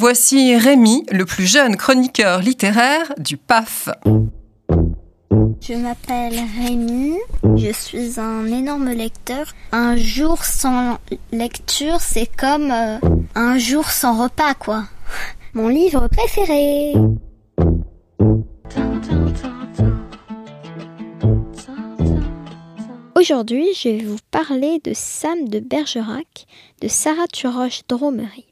Voici Rémi, le plus jeune chroniqueur littéraire du PAF. Je m'appelle Rémi, je suis un énorme lecteur. Un jour sans lecture, c'est comme euh, un jour sans repas, quoi. Mon livre préféré. Aujourd'hui, je vais vous parler de Sam de Bergerac de Sarah Turoche Dromery.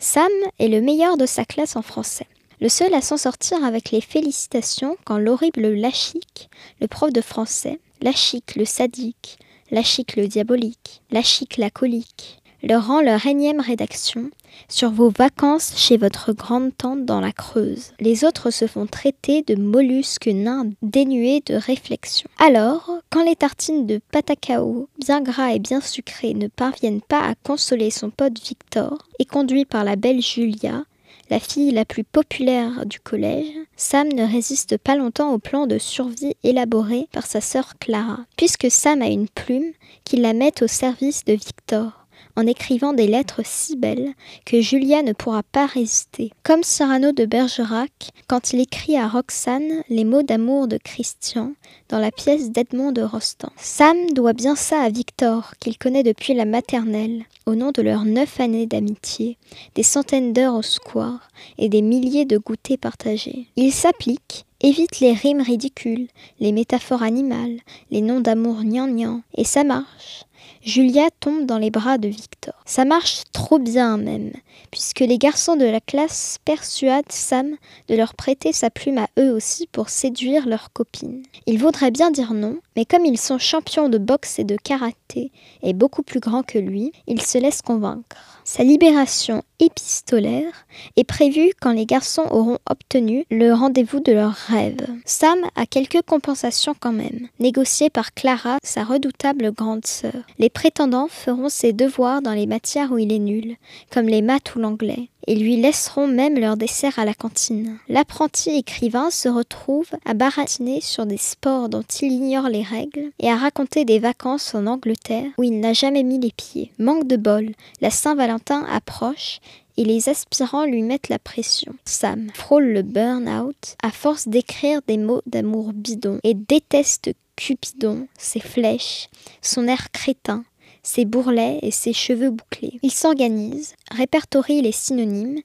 Sam est le meilleur de sa classe en français. Le seul à s'en sortir avec les félicitations quand l'horrible Lachique, le prof de français, Lachique le sadique, Lachique le diabolique, Lachique la colique, leur rend leur énième rédaction sur vos vacances chez votre grande tante dans la Creuse. Les autres se font traiter de mollusques nains dénués de réflexion. Alors, quand les tartines de patacao, bien gras et bien sucrées, ne parviennent pas à consoler son pote Victor, et conduit par la belle Julia, la fille la plus populaire du collège, Sam ne résiste pas longtemps au plan de survie élaboré par sa sœur Clara, puisque Sam a une plume qui la met au service de Victor en écrivant des lettres si belles que Julia ne pourra pas résister. Comme Cyrano de Bergerac, quand il écrit à Roxane les mots d'amour de Christian dans la pièce d'Edmond de Rostand. Sam doit bien ça à Victor, qu'il connaît depuis la maternelle, au nom de leurs neuf années d'amitié, des centaines d'heures au square et des milliers de goûters partagés. Il s'applique, évite les rimes ridicules, les métaphores animales, les noms d'amour gnangnan, et ça marche. Julia tombe dans les bras de Victor. Ça marche trop bien même, puisque les garçons de la classe persuadent Sam de leur prêter sa plume à eux aussi pour séduire leurs copines. Il voudrait bien dire non, mais comme ils sont champions de boxe et de karaté et beaucoup plus grands que lui, il se laisse convaincre. Sa libération épistolaire est prévue quand les garçons auront obtenu le rendez-vous de leurs rêves. Sam a quelques compensations quand même, négociées par Clara, sa redoutable grande sœur. Les prétendants feront ses devoirs dans les matières où il est nul, comme les maths ou l'anglais et lui laisseront même leur dessert à la cantine. L'apprenti écrivain se retrouve à baratiner sur des sports dont il ignore les règles et à raconter des vacances en Angleterre où il n'a jamais mis les pieds. Manque de bol, la Saint-Valentin approche et les aspirants lui mettent la pression. Sam frôle le burn-out à force d'écrire des mots d'amour bidon et déteste Cupidon, ses flèches, son air crétin, ses bourrelets et ses cheveux bouclés. Il s'organise, répertorie les synonymes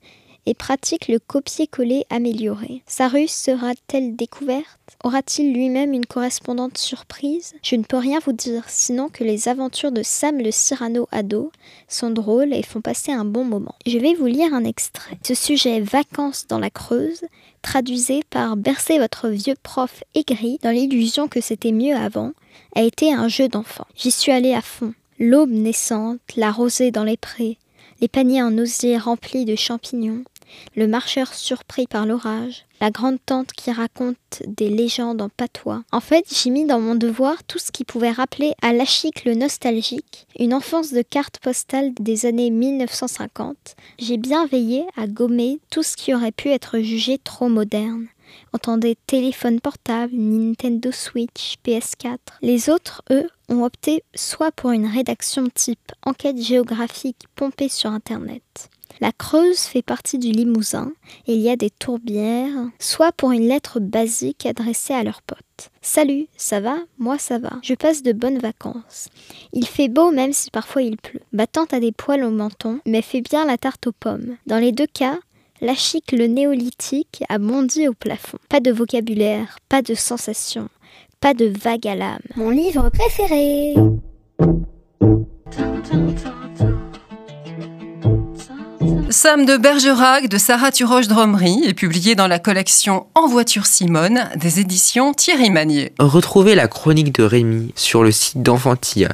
et pratique le copier-coller amélioré. Sa ruse sera-t-elle découverte? Aura-t-il lui-même une correspondante surprise? Je ne peux rien vous dire, sinon que les aventures de Sam le Cyrano ado sont drôles et font passer un bon moment. Je vais vous lire un extrait. Ce sujet Vacances dans la Creuse, traduisé par Bercer votre vieux prof aigri dans l'illusion que c'était mieux avant, a été un jeu d'enfant. J'y suis allé à fond. L'aube naissante, la rosée dans les prés, les paniers en osier remplis de champignons, le marcheur surpris par l'orage, la grande tante qui raconte des légendes en patois. En fait, j'ai mis dans mon devoir tout ce qui pouvait rappeler à Lachique le nostalgique, une enfance de cartes postales des années 1950. J'ai bien veillé à gommer tout ce qui aurait pu être jugé trop moderne. Entendez téléphone portable, Nintendo Switch, PS4. Les autres, eux, ont opté soit pour une rédaction type enquête géographique pompée sur Internet, la Creuse fait partie du Limousin et il y a des tourbières, soit pour une lettre basique adressée à leurs potes. Salut, ça va? Moi ça va. Je passe de bonnes vacances. Il fait beau même si parfois il pleut. Battante a des poils au menton, mais fait bien la tarte aux pommes. Dans les deux cas, la chic le néolithique a bondi au plafond. Pas de vocabulaire, pas de sensation, pas de vague à l'âme. Mon livre préféré Sam de Bergerac de Sarah Turoche Dromery est publié dans la collection En voiture Simone des éditions Thierry Magnier. Retrouvez la chronique de Rémi sur le site d'enfantillage.